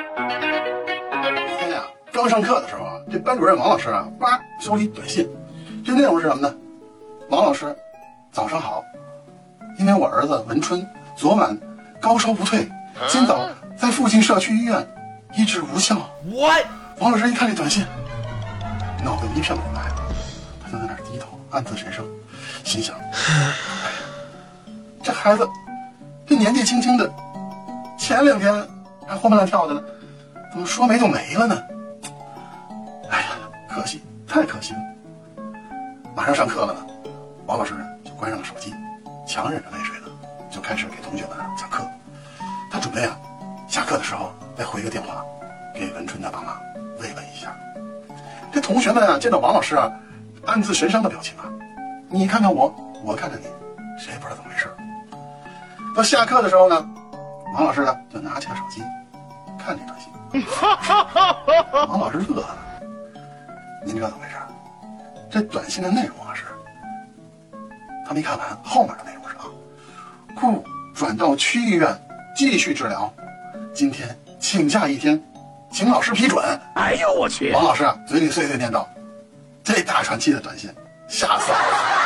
今天呀，刚上课的时候啊，这班主任王老师啊，叭收了一短信，这内容是什么呢？王老师，早上好，因为我儿子文春昨晚高烧不退，今早在附近社区医院医治无效。我王老师一看这短信，脑子一片空白，他就在那儿低头暗自神伤，心想：哎这孩子这年纪轻轻的，前两天还活蹦乱跳的呢，怎么说没就没了呢？哎呀，可惜，太可惜了！马上上课了呢，王老师就关上了手机，强忍着泪水呢，就开始给同学们讲课。他准备啊，下课的时候再回个电话给文春的爸妈慰问一下。这同学们啊，见到王老师啊，暗自神伤的表情啊，你看看我，我看看你，谁也不知道怎么回事。到下课的时候呢，王老师呢就拿起了手机，看这短信。王老师乐了，您知道怎么回事？这短信的内容啊是，他没看完，后面的内容是啊，故转到区医院继续治疗，今天请假一天，请老师批准。哎呦我去！王老师啊，嘴里碎碎念道：“这大喘气的短信，吓死我了！”